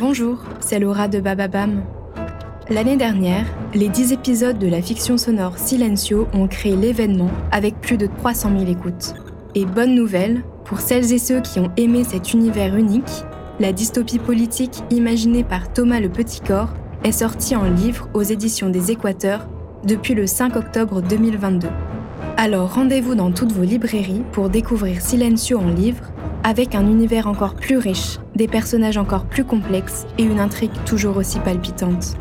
Bonjour, c'est Laura de Bababam. L'année dernière, les 10 épisodes de la fiction sonore Silencio ont créé l'événement avec plus de 300 000 écoutes. Et bonne nouvelle, pour celles et ceux qui ont aimé cet univers unique, la dystopie politique imaginée par Thomas le Petit Corps est sortie en livre aux éditions des Équateurs depuis le 5 octobre 2022. Alors rendez-vous dans toutes vos librairies pour découvrir Silencio en livre avec un univers encore plus riche, des personnages encore plus complexes et une intrigue toujours aussi palpitante.